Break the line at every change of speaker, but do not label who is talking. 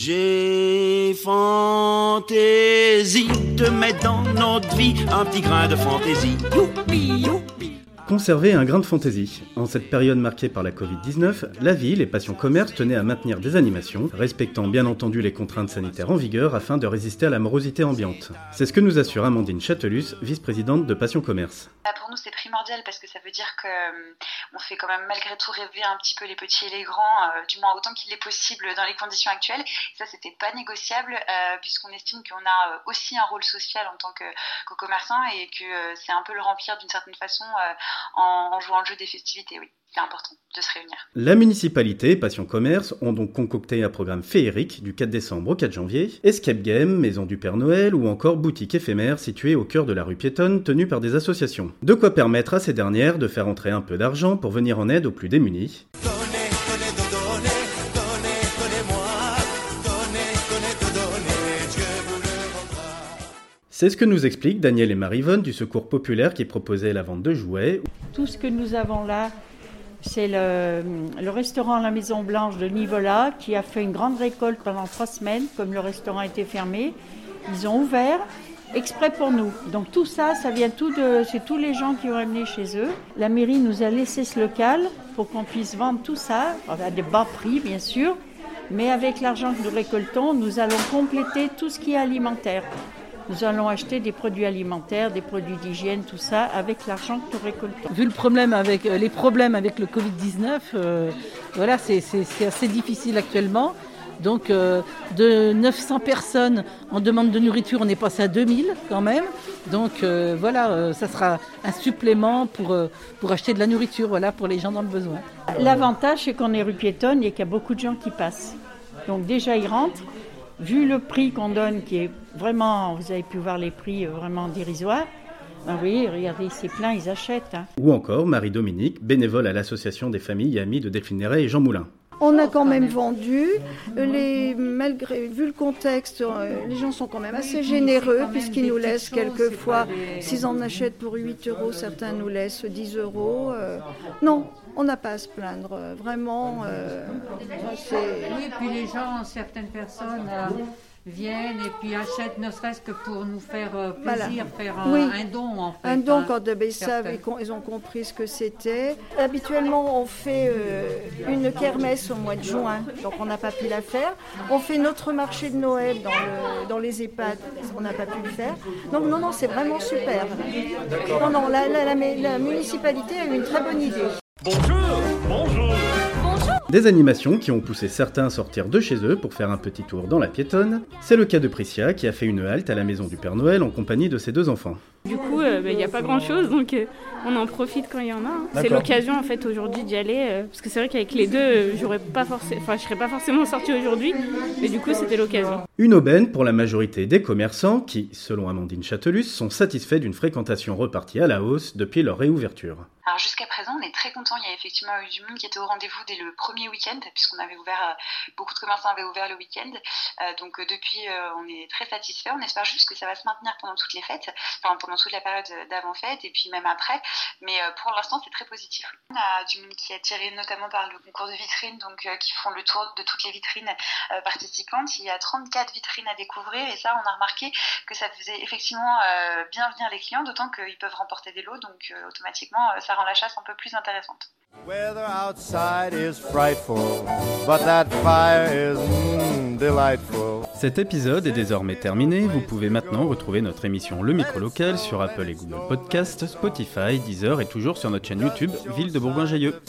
J'ai fantaisie de mettre dans notre vie un petit grain de fantaisie.
Conserver un grain de fantaisie. En cette période marquée par la Covid-19, la ville et Passion Commerce tenaient à maintenir des animations, respectant bien entendu les contraintes sanitaires en vigueur afin de résister à la morosité ambiante. C'est ce que nous assure Amandine Châtelus, vice-présidente de Passion Commerce.
Bah, pour nous, c'est primordial parce que ça veut dire qu'on euh, fait quand même malgré tout rêver un petit peu les petits et les grands, euh, du moins autant qu'il est possible dans les conditions actuelles. ça, c'était pas négociable euh, puisqu'on estime qu'on a aussi un rôle social en tant que, que commerçant et que c'est un peu le remplir d'une certaine façon en, jouant le jeu des festivités, oui. C'est important de se réunir.
La municipalité et Passion Commerce ont donc concocté un programme féerique du 4 décembre au 4 janvier, Escape Game, Maison du Père Noël ou encore boutique éphémère située au cœur de la rue piétonne tenue par des associations. De quoi permettre à ces dernières de faire entrer un peu d'argent pour venir en aide aux plus démunis. C'est ce que nous expliquent Daniel et Marivonne du Secours Populaire qui proposait la vente de jouets.
Tout ce que nous avons là, c'est le, restaurant La Maison Blanche de Nivola qui a fait une grande récolte pendant trois semaines, comme le restaurant était fermé. Ils ont ouvert exprès pour nous. Donc tout ça, ça vient tout de, c'est tous les gens qui ont amené chez eux. La mairie nous a laissé ce local pour qu'on puisse vendre tout ça à des bas prix, bien sûr. Mais avec l'argent que nous récoltons, nous allons compléter tout ce qui est alimentaire. Nous allons acheter des produits alimentaires, des produits d'hygiène, tout ça, avec l'argent que nous récoltons.
Vu le problème avec, euh, les problèmes avec le Covid-19, euh, voilà, c'est assez difficile actuellement. Donc euh, de 900 personnes en demande de nourriture, on est passé à 2000 quand même. Donc voilà, ça sera un supplément pour, pour acheter de la nourriture voilà, pour les gens dans le besoin.
L'avantage, c'est qu'on est rue piétonne et qu'il y a beaucoup de gens qui passent. Donc déjà, ils rentrent vu le prix qu'on donne, qui est vraiment, vous avez pu voir les prix euh, vraiment dérisoires, ben oui, regardez, c'est plein, ils achètent. Hein.
Ou encore Marie-Dominique, bénévole à l'association des familles et amis de Delphine Néret et Jean Moulin.
On a quand même vendu, les, malgré, vu le contexte, euh, les gens sont quand même assez généreux puisqu'ils nous laissent quelquefois, s'ils en achètent pour 8 euros, certains nous laissent 10 euros. Euh, non, on n'a pas à se plaindre, euh, vraiment.
Euh, oui, puis les gens, certaines personnes euh, viennent et puis achètent, ne serait-ce que pour nous faire plaisir, faire un, don en fait.
Un don hein, quand ils savent et ils ont compris ce que c'était. Habituellement, on fait une kermesse au mois de juin, donc on n'a pas pu la faire. On fait notre marché de Noël dans, les EHPAD, on n'a pas pu le faire. Donc non, non, c'est vraiment super. Non, non, la municipalité a eu une très bonne idée.
Bonjour, bonjour. Des animations qui ont poussé certains à sortir de chez eux pour faire un petit tour dans la piétonne. C'est le cas de Priscia qui a fait une halte à la maison du Père Noël en compagnie de ses deux enfants.
Du coup, euh, bah, il n'y a pas grand chose, donc euh, on en profite quand il y en a. Hein. C'est l'occasion en fait aujourd'hui d'y aller, euh, parce que c'est vrai qu'avec les deux, j'aurais pas forcément, enfin, je serais pas forcément sortie aujourd'hui, mais du coup, c'était l'occasion.
Une aubaine pour la majorité des commerçants qui, selon Amandine Châtelus, sont satisfaits d'une fréquentation repartie à la hausse depuis leur réouverture.
Alors jusqu'à présent, on est très content. Il y a effectivement eu du monde qui était au rendez-vous dès le premier week-end, puisqu'on avait ouvert, beaucoup de commerçants avaient ouvert le week-end. donc depuis, on est très satisfaits. On espère juste que ça va se maintenir pendant toutes les fêtes, enfin pendant toute la période d'avant-fête et puis même après. Mais euh, pour l'instant, c'est très positif. On a du monde qui est attiré notamment par le concours de vitrines, donc euh, qui font le tour de toutes les vitrines euh, participantes. Il y a 34 vitrines à découvrir et ça, on a remarqué que ça faisait effectivement bien venir les clients, d'autant qu'ils peuvent remporter des lots, donc automatiquement, ça rend la chasse un peu plus intéressante.
Cet épisode est désormais terminé. Vous pouvez maintenant retrouver notre émission Le Micro Local sur Apple et Google Podcast, Spotify, Deezer et toujours sur notre chaîne YouTube Ville de Bourgoin-Jailleux.